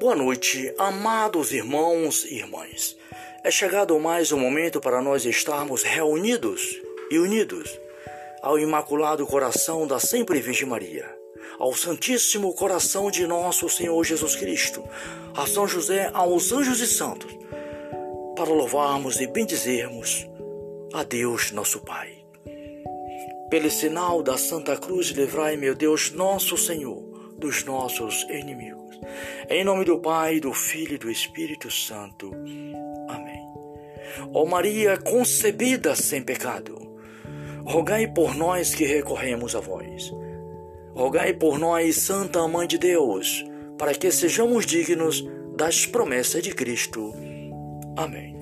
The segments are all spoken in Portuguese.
Boa noite, amados irmãos e irmãs. É chegado mais um momento para nós estarmos reunidos e unidos ao Imaculado Coração da Sempre Virgem Maria, ao Santíssimo Coração de nosso Senhor Jesus Cristo, a São José, aos anjos e santos, para louvarmos e bendizermos a Deus, nosso Pai. Pelo sinal da Santa Cruz, livrai, meu Deus, nosso Senhor, dos nossos inimigos. Em nome do Pai, do Filho e do Espírito Santo. Amém. Ó Maria concebida sem pecado, rogai por nós que recorremos a vós. Rogai por nós, Santa Mãe de Deus, para que sejamos dignos das promessas de Cristo. Amém.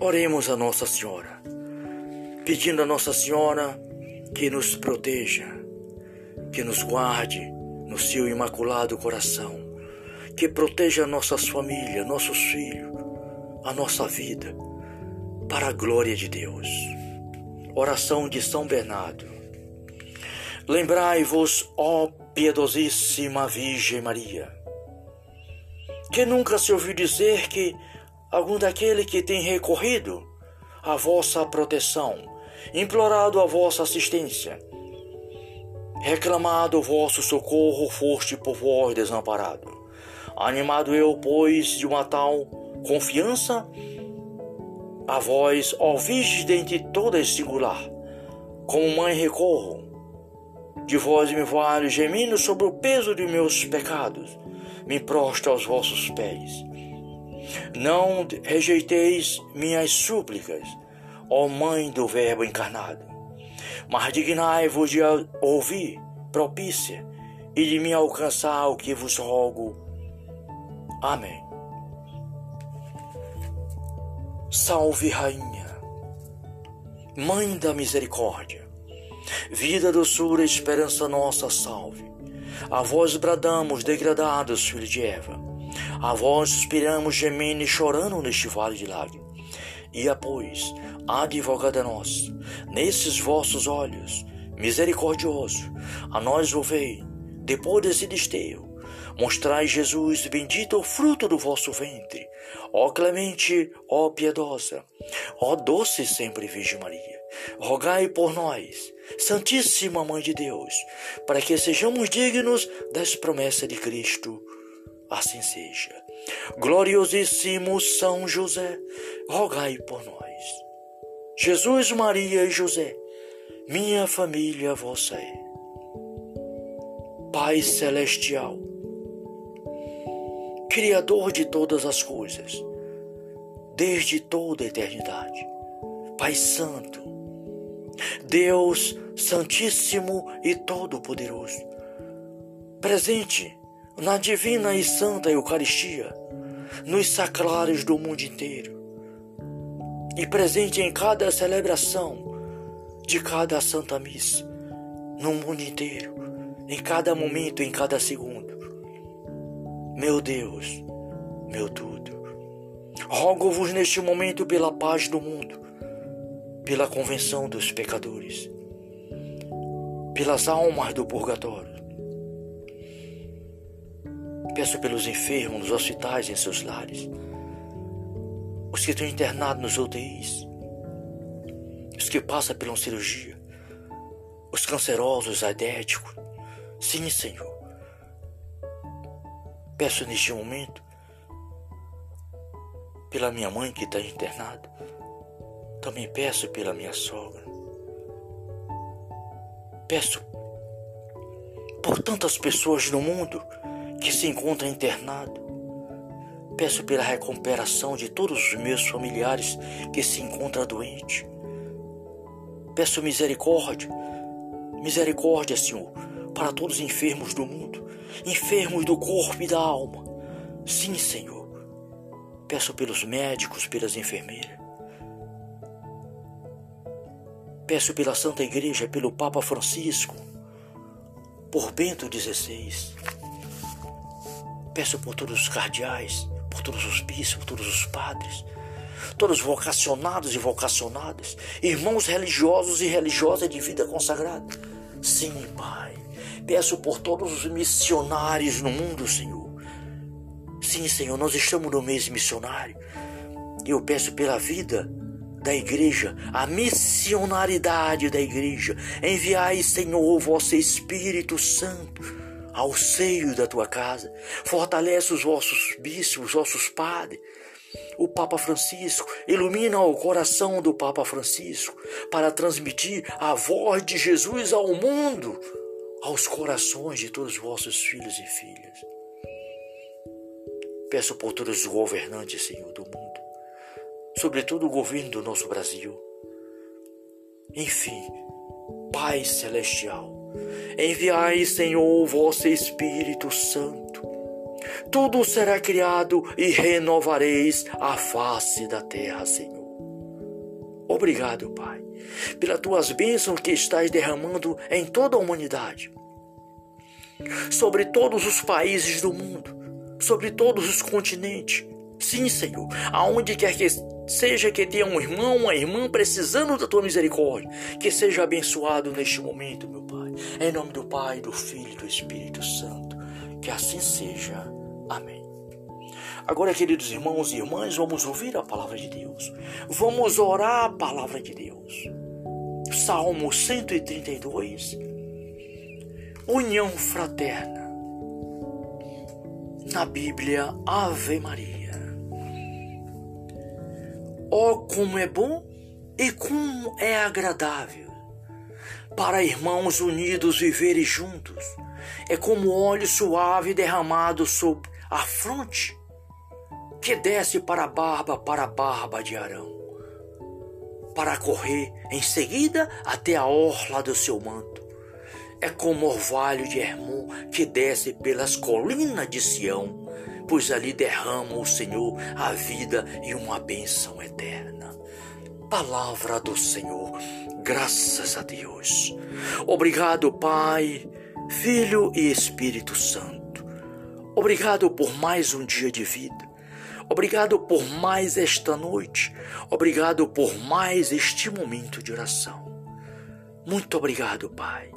Oremos a Nossa Senhora, pedindo a Nossa Senhora que nos proteja, que nos guarde no seu imaculado coração, que proteja nossas famílias, nossos filhos, a nossa vida, para a glória de Deus. Oração de São Bernardo. Lembrai-vos, ó piedosíssima Virgem Maria, que nunca se ouviu dizer que algum daquele que tem recorrido à vossa proteção, implorado a vossa assistência, reclamado o vosso socorro, foste por vós desamparado. Animado eu, pois, de uma tal confiança, a vós, ó Virgem dentre todas singular, como mãe recorro, de vós me valho, gemindo sobre o peso de meus pecados, me prostro aos vossos pés. Não rejeiteis minhas súplicas, ó Mãe do Verbo encarnado, mas dignai-vos de ouvir propícia e de me alcançar o que vos rogo. Amém. Salve, Rainha, Mãe da Misericórdia, vida, doçura, esperança nossa, salve. A vós bradamos, degradados, filho de Eva. A vós suspiramos, gemendo e chorando neste vale de lágrimas. E a pois, advogada nossa, nesses vossos olhos, misericordioso, a nós ouvei, depois desse desterro, mostrai Jesus, bendito o fruto do vosso ventre, ó clemente, ó piedosa, ó doce sempre Virgem Maria, rogai por nós, Santíssima Mãe de Deus, para que sejamos dignos das promessas de Cristo. Assim seja. Gloriosíssimo São José, rogai por nós. Jesus, Maria e José, minha família vossa é. Pai Celestial, Criador de todas as coisas, desde toda a eternidade, Pai Santo, Deus Santíssimo e Todo-Poderoso, presente na divina e santa Eucaristia, nos sacrários do mundo inteiro, e presente em cada celebração de cada Santa Missa, no mundo inteiro, em cada momento, em cada segundo. Meu Deus, meu tudo, rogo-vos neste momento pela paz do mundo, pela convenção dos pecadores, pelas almas do purgatório. Peço pelos enfermos nos hospitais e em seus lares, os que estão internados nos UTIs, os que passam pela cirurgia, os cancerosos, adéticos. Sim, Senhor. Peço neste momento pela minha mãe que está internada. Também peço pela minha sogra. Peço por tantas pessoas no mundo que se encontram internadas. Peço pela recuperação de todos os meus familiares que se encontram doentes. Peço misericórdia, misericórdia, Senhor, para todos os enfermos do mundo, enfermos do corpo e da alma. Sim, Senhor. Peço pelos médicos, pelas enfermeiras. Peço pela Santa Igreja, pelo Papa Francisco, por Bento XVI. Peço por todos os cardeais, por todos os bispos, por todos os padres, todos vocacionados e vocacionadas, irmãos religiosos e religiosas de vida consagrada. Sim, Pai, Peço por todos os missionários no mundo, Senhor. Sim, Senhor, nós estamos no mês missionário. Eu peço pela vida da igreja, a missionaridade da igreja. Enviai, Senhor, o vosso Espírito Santo ao seio da tua casa. Fortalece os vossos bispos, os vossos padres. O Papa Francisco ilumina o coração do Papa Francisco para transmitir a voz de Jesus ao mundo, aos corações de todos os vossos filhos e filhas. Peço por todos os governantes, Senhor, do mundo, sobretudo o governo do nosso Brasil. Enfim, Pai Celestial, enviai, Senhor, o vosso Espírito Santo. Tudo será criado e renovareis a face da terra, Senhor. Obrigado, Pai, pelas tuas bênçãos que estás derramando em toda a humanidade, sobre todos os países do mundo, sobre todos os continentes. Sim, Senhor, aonde quer que seja que tenha um irmão, uma irmã precisando da tua misericórdia, que seja abençoado neste momento, meu Pai. Em nome do Pai, do Filho e do Espírito Santo. Que assim seja. Amém. Agora, queridos irmãos e irmãs, vamos ouvir a palavra de Deus. Vamos orar a palavra de Deus. Salmo 132. União fraterna. Na Bíblia, Ave Maria. Oh, como é bom e como é agradável para irmãos unidos viverem juntos. É como óleo suave derramado sobre a fronte que desce para a barba, para a barba de Arão, para correr em seguida até a orla do seu manto. É como orvalho de Hermon que desce pelas colinas de Sião pois ali derrama o Senhor a vida e uma bênção eterna. Palavra do Senhor, graças a Deus. Obrigado, Pai, Filho e Espírito Santo. Obrigado por mais um dia de vida. Obrigado por mais esta noite. Obrigado por mais este momento de oração. Muito obrigado, Pai.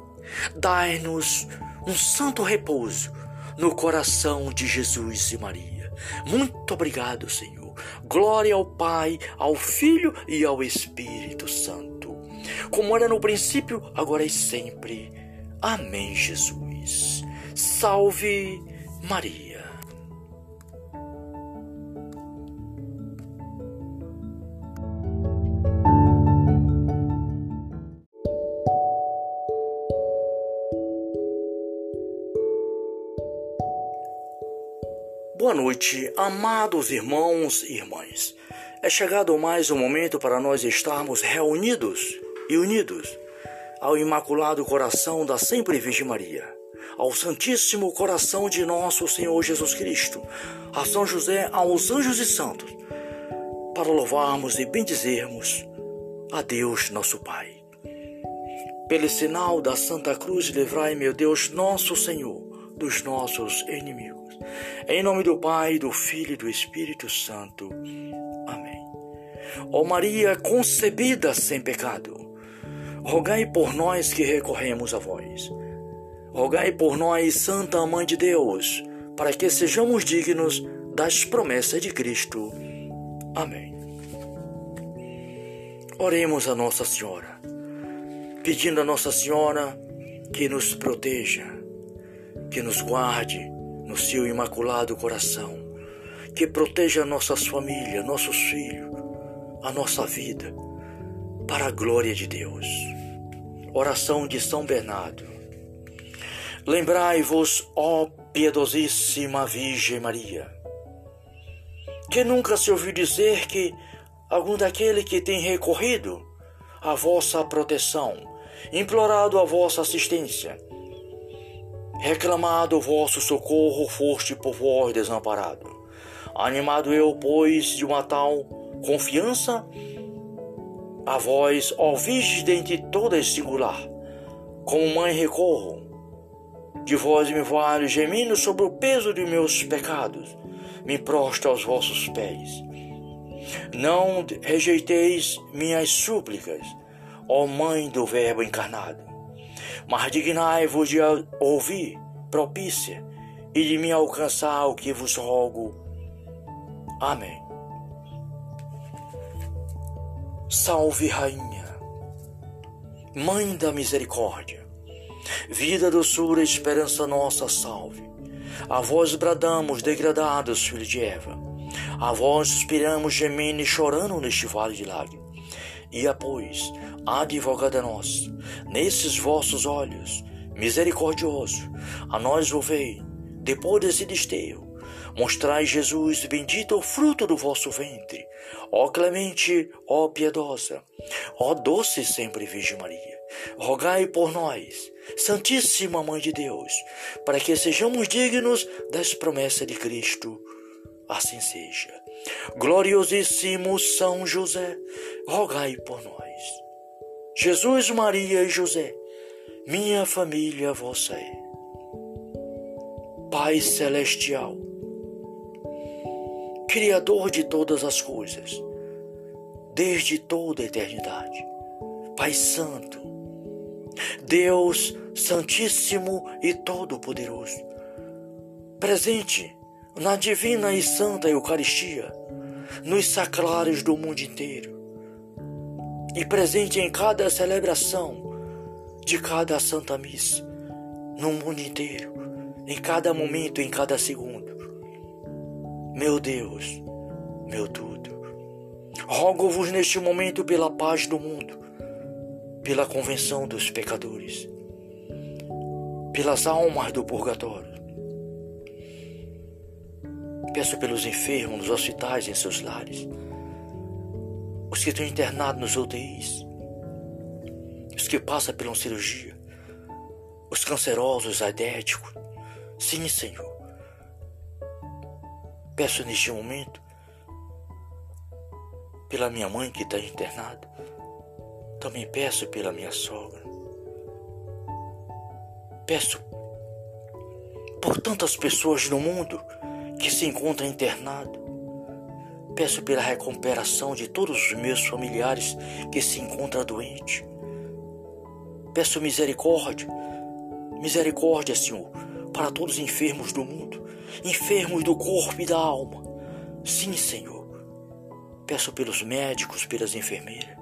Dai-nos um santo repouso no coração de Jesus e Maria. Muito obrigado, Senhor. Glória ao Pai, ao Filho e ao Espírito Santo. Como era no princípio, agora e sempre. Amém, Jesus. Salve Maria. Boa noite, amados irmãos e irmãs. É chegado mais um momento para nós estarmos reunidos e unidos ao Imaculado Coração da Sempre Virgem Maria, ao Santíssimo Coração de nosso Senhor Jesus Cristo, a São José, aos anjos e santos, para louvarmos e bendizermos a Deus nosso Pai. Pelo sinal da Santa Cruz, livrai, meu Deus, nosso Senhor, dos nossos inimigos. Em nome do Pai, do Filho e do Espírito Santo. Amém. Ó Maria concebida sem pecado, rogai por nós que recorremos a vós. Rogai por nós, Santa Mãe de Deus, para que sejamos dignos das promessas de Cristo. Amém. Oremos a Nossa Senhora, pedindo a Nossa Senhora que nos proteja, que nos guarde no seu imaculado coração, que proteja nossas famílias, nossos filhos, a nossa vida, para a glória de Deus. Oração de São Bernardo. Lembrai-vos, ó piedosíssima Virgem Maria, que nunca se ouviu dizer que algum daquele que tem recorrido à vossa proteção, implorado a vossa assistência, Reclamado o vosso socorro, foste por vós desamparado. Animado eu, pois, de uma tal confiança, a vós, ó Virgem dentre todas singular, como mãe recorro. De vós me valho, gemindo sobre o peso de meus pecados, me prostro aos vossos pés. Não rejeiteis minhas súplicas, ó Mãe do Verbo encarnado mas dignai-vos de ouvir propícia e de me alcançar o que vos rogo. Amém. Salve, Rainha, Mãe da Misericórdia, vida, doçura, esperança nossa, salve. A vós bradamos, degradados, filho de Eva. A vós suspiramos, gemendo e chorando neste vale de lágrimas. E após, advogada nossa, nesses vossos olhos, misericordioso, a nós ouvei, depois desse desterro, mostrai Jesus, bendito o fruto do vosso ventre. Ó clemente, ó piedosa, ó doce sempre Virgem Maria, rogai por nós, Santíssima Mãe de Deus, para que sejamos dignos das promessas de Cristo. Assim seja. Gloriosíssimo São José, rogai por nós. Jesus, Maria e José, minha família vossa é. Pai Celestial, Criador de todas as coisas, desde toda a eternidade, Pai Santo, Deus Santíssimo e Todo-Poderoso, presente na divina e santa Eucaristia, nos sacrários do mundo inteiro, e presente em cada celebração de cada Santa Missa, no mundo inteiro, em cada momento, em cada segundo. Meu Deus, meu tudo, rogo-vos neste momento pela paz do mundo, pela convenção dos pecadores, pelas almas do purgatório. Peço pelos enfermos nos hospitais, em seus lares os que estão internados nos UTIs, os que passam uma cirurgia, os cancerosos, aidéticos. Sim, Senhor. Peço neste momento pela minha mãe que está internada. Também peço pela minha sogra. Peço por tantas pessoas no mundo que se encontram internadas Peço pela recuperação de todos os meus familiares que se encontram doentes. Peço misericórdia, misericórdia, Senhor, para todos os enfermos do mundo, enfermos do corpo e da alma. Sim, Senhor. Peço pelos médicos, pelas enfermeiras.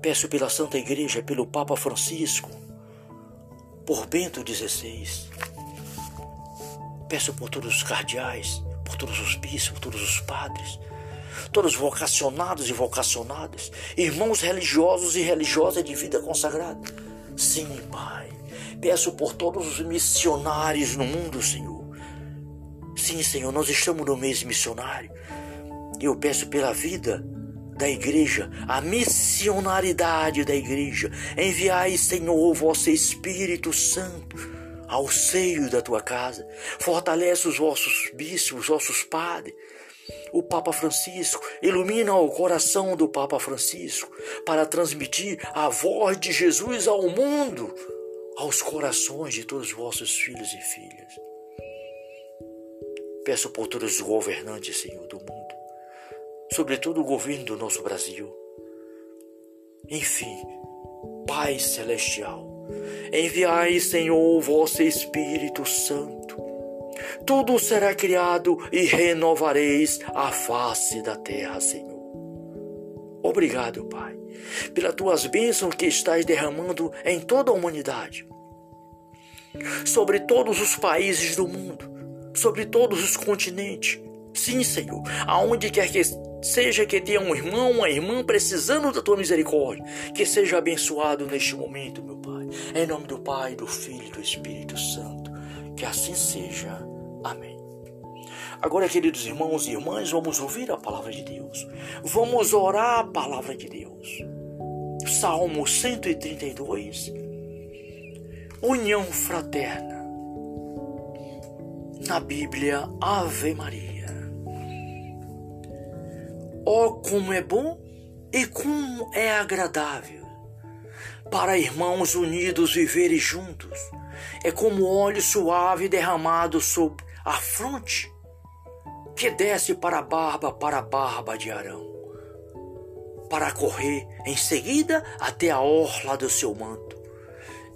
Peço pela Santa Igreja, pelo Papa Francisco, por Bento XVI. Peço por todos os cardeais, por todos os bispos, por todos os padres, todos vocacionados e vocacionadas, irmãos religiosos e religiosas de vida consagrada. Sim, Pai, peço por todos os missionários no mundo, Senhor. Sim, Senhor, nós estamos no mês missionário. Eu peço pela vida da igreja, a missionaridade da igreja. Enviai, Senhor, o vosso Espírito Santo ao seio da tua casa. Fortalece os vossos bispos, os vossos padres. O Papa Francisco ilumina o coração do Papa Francisco para transmitir a voz de Jesus ao mundo, aos corações de todos os vossos filhos e filhas. Peço por todos os governantes, Senhor, do mundo, sobretudo o governo do nosso Brasil. Enfim, Pai Celestial, Enviai, Senhor, o vosso Espírito Santo. Tudo será criado e renovareis a face da terra, Senhor. Obrigado, Pai, pelas tuas bênçãos que estás derramando em toda a humanidade, sobre todos os países do mundo, sobre todos os continentes. Sim, Senhor, aonde quer que seja que tenha um irmão, uma irmã precisando da tua misericórdia, que seja abençoado neste momento, meu Pai. Em nome do Pai, do Filho e do Espírito Santo. Que assim seja. Amém. Agora, queridos irmãos e irmãs, vamos ouvir a palavra de Deus. Vamos orar a palavra de Deus. Salmo 132. União fraterna. Na Bíblia, Ave Maria. Oh, como é bom e como é agradável para irmãos unidos viverem juntos. É como óleo suave derramado sobre a fronte, que desce para a barba, para a barba de Arão. para correr em seguida até a orla do seu manto.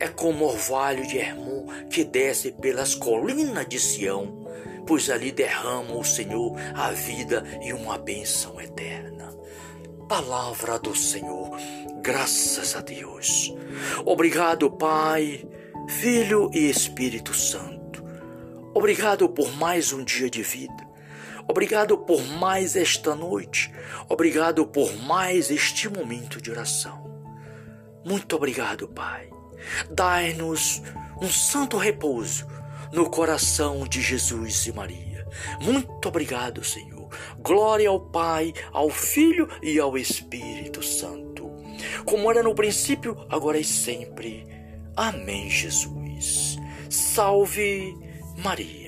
É como orvalho de Hermon que desce pelas colinas de Sião, pois ali derrama o Senhor a vida e uma bênção eterna. Palavra do Senhor, graças a Deus. Obrigado, Pai, Filho e Espírito Santo. Obrigado por mais um dia de vida. Obrigado por mais esta noite. Obrigado por mais este momento de oração. Muito obrigado, Pai. Dai-nos um santo repouso no coração de Jesus e Maria. Muito obrigado, Senhor. Glória ao Pai, ao Filho e ao Espírito Santo. Como era no princípio, agora e sempre. Amém, Jesus. Salve Maria.